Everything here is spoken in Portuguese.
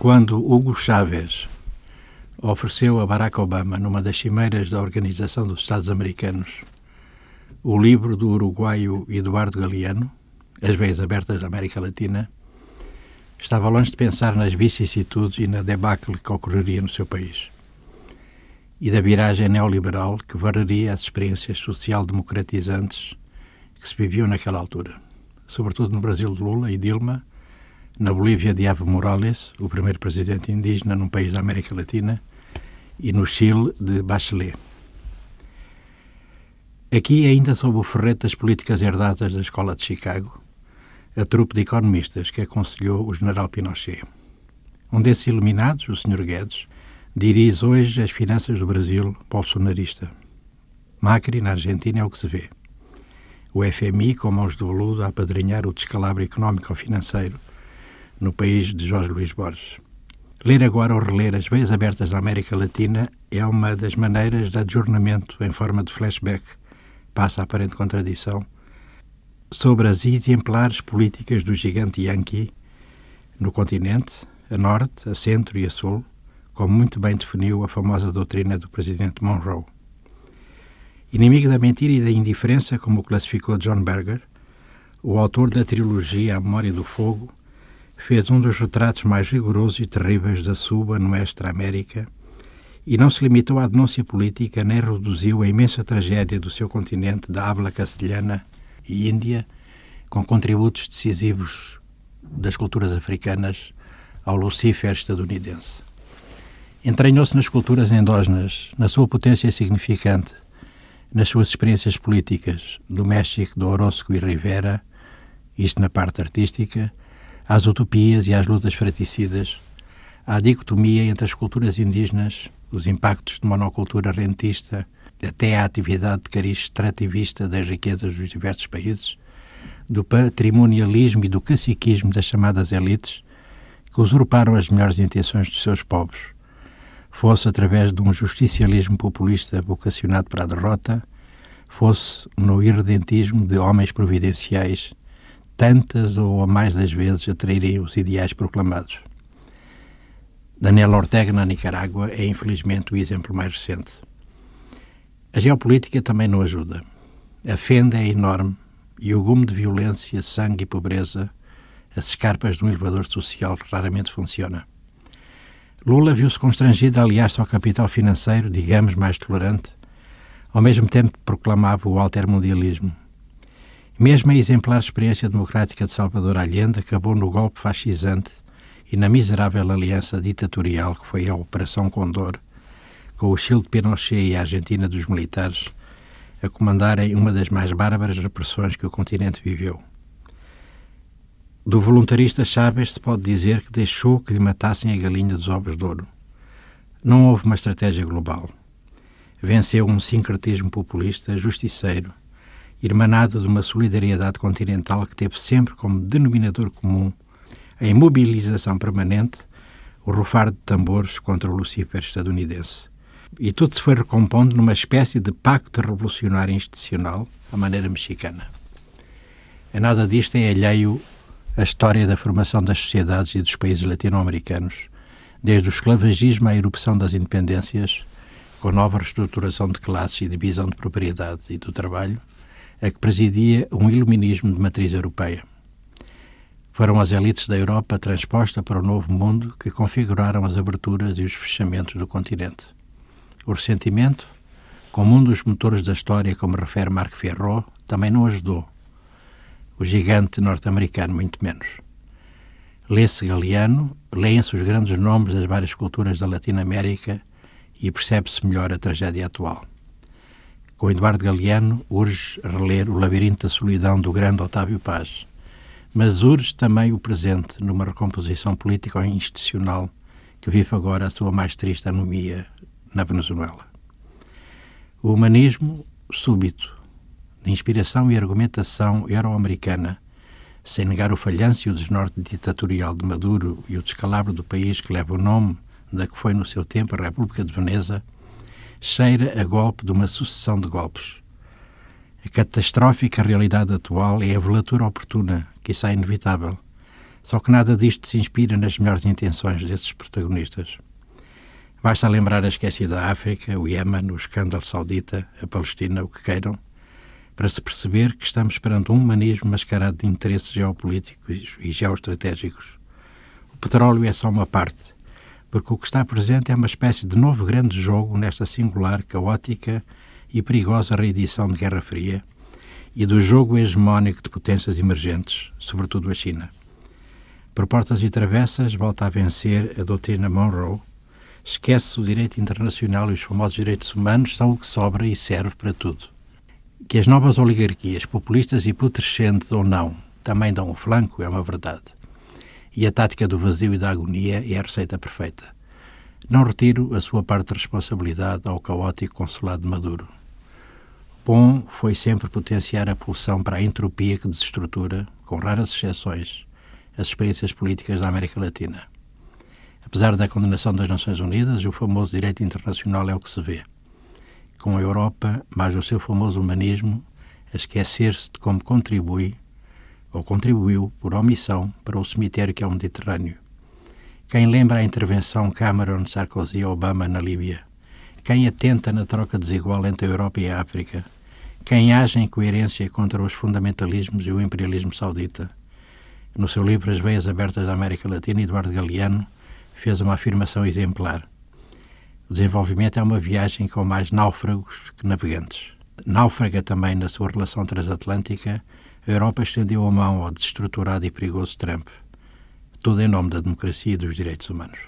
Quando Hugo Chávez ofereceu a Barack Obama, numa das cimeiras da Organização dos Estados Americanos, o livro do uruguaio Eduardo Galeano, As Veias Abertas da América Latina, estava longe de pensar nas vicissitudes e na debacle que ocorreria no seu país e da viragem neoliberal que varreria as experiências social-democratizantes que se viviam naquela altura, sobretudo no Brasil de Lula e Dilma, na Bolívia de Evo Morales, o primeiro presidente indígena num país da América Latina, e no Chile de Bachelet. Aqui, ainda sob o ferrete das políticas herdadas da Escola de Chicago, a trupe de economistas que aconselhou o general Pinochet. Um desses iluminados, o Sr. Guedes, dirige hoje as finanças do Brasil bolsonarista. Macri, na Argentina, é o que se vê. O FMI, com mãos de veludo, a apadrinhar o descalabro económico-financeiro no país de Jorge Luís Borges. Ler agora ou reler as veias abertas da América Latina é uma das maneiras de adjornamento em forma de flashback, passa a aparente contradição, sobre as exemplares políticas do gigante Yankee no continente, a norte, a centro e a sul, como muito bem definiu a famosa doutrina do presidente Monroe. Inimigo da mentira e da indiferença, como o classificou John Berger, o autor da trilogia A Memória do Fogo, fez um dos retratos mais rigorosos e terríveis da suba no Extra América e não se limitou à denúncia política nem reduziu a imensa tragédia do seu continente da habla castelhana e Índia, com contributos decisivos das culturas africanas ao Lucifer estadunidense. Entranhou-se nas culturas endógenas, na sua potência significante, nas suas experiências políticas, do México, do Orozco e Rivera, isto na parte artística, às utopias e às lutas fraticidas, à dicotomia entre as culturas indígenas, os impactos de monocultura rentista, até à atividade de cariz extrativista das riquezas dos diversos países, do patrimonialismo e do caciquismo das chamadas elites, que usurparam as melhores intenções dos seus povos, fosse através de um justicialismo populista vocacionado para a derrota, fosse no irredentismo de homens providenciais, tantas ou a mais das vezes atraírem os ideais proclamados. Daniel Ortega, na Nicarágua, é infelizmente o exemplo mais recente. A geopolítica também não ajuda. A fenda é enorme e o gume de violência, sangue e pobreza, as escarpas de um elevador social que raramente funciona. Lula viu-se constrangido a aliar-se ao capital financeiro, digamos, mais tolerante, ao mesmo tempo que proclamava o altermundialismo. Mesmo a exemplar experiência democrática de Salvador Allende acabou no golpe fascisante e na miserável aliança ditatorial que foi a Operação Condor, com o Chile de Pinochet e a Argentina dos militares a comandarem uma das mais bárbaras repressões que o continente viveu. Do voluntarista Chaves se pode dizer que deixou que lhe matassem a galinha dos ovos de ouro. Não houve uma estratégia global. Venceu um sincretismo populista, justiceiro, irmanado de uma solidariedade continental que teve sempre como denominador comum a imobilização permanente, o rufar de tambores contra o Lucifer estadunidense. E tudo se foi recompondo numa espécie de pacto revolucionário institucional, à maneira mexicana. A nada disto é alheio a história da formação das sociedades e dos países latino-americanos, desde o esclavagismo à erupção das independências, com nova reestruturação de classes e divisão de propriedade e do trabalho, a que presidia um iluminismo de matriz europeia. Foram as elites da Europa transposta para o novo mundo que configuraram as aberturas e os fechamentos do continente. O ressentimento, como um dos motores da história, como refere Marc Ferro, também não ajudou o gigante norte-americano, muito menos. Lê-se Galeano, leem-se os grandes nomes das várias culturas da Latinoamérica e percebe-se melhor a tragédia atual. Com Eduardo Galeano, urge reler O Labirinto da Solidão do grande Otávio Paz, mas urge também o presente numa recomposição política e institucional que vive agora a sua mais triste anomia na Venezuela. O humanismo súbito, de inspiração e argumentação euro-americana, sem negar o falhanço e o desnorte ditatorial de Maduro e o descalabro do país que leva o nome da que foi no seu tempo a República de Veneza, cheira a golpe de uma sucessão de golpes. A catastrófica realidade atual é a velatura oportuna, que isso é inevitável, Só que nada disto se inspira nas melhores intenções desses protagonistas. Basta lembrar a esquecida África, o Iémen, o escândalo saudita, a Palestina, o que queiram, para se perceber que estamos perante um humanismo mascarado de interesses geopolíticos e geoestratégicos. O petróleo é só uma parte, porque o que está presente é uma espécie de novo grande jogo nesta singular, caótica e perigosa reedição de Guerra Fria e do jogo hegemónico de potências emergentes, sobretudo a China. Por portas e travessas, volta a vencer a doutrina Monroe, esquece o direito internacional e os famosos direitos humanos são o que sobra e serve para tudo que as novas oligarquias, populistas e putrescentes ou não, também dão o flanco, é uma verdade. E a tática do vazio e da agonia é a receita perfeita. Não retiro a sua parte de responsabilidade ao caótico consulado de Maduro. Bom foi sempre potenciar a pulsão para a entropia que desestrutura, com raras exceções, as experiências políticas da América Latina. Apesar da condenação das Nações Unidas, o famoso direito internacional é o que se vê com a Europa, mais o seu famoso humanismo, a esquecer-se de como contribui, ou contribuiu, por omissão, para o cemitério que é o Mediterrâneo. Quem lembra a intervenção Cameron, Sarkozy e Obama na Líbia? Quem atenta na troca desigual entre a Europa e a África? Quem age em coerência contra os fundamentalismos e o imperialismo saudita? No seu livro As Veias Abertas da América Latina, Eduardo Galeano fez uma afirmação exemplar. O desenvolvimento é uma viagem com mais náufragos que navegantes. Náufraga também na sua relação transatlântica, a Europa estendeu a mão ao desestruturado e perigoso Trump. Tudo em nome da democracia e dos direitos humanos.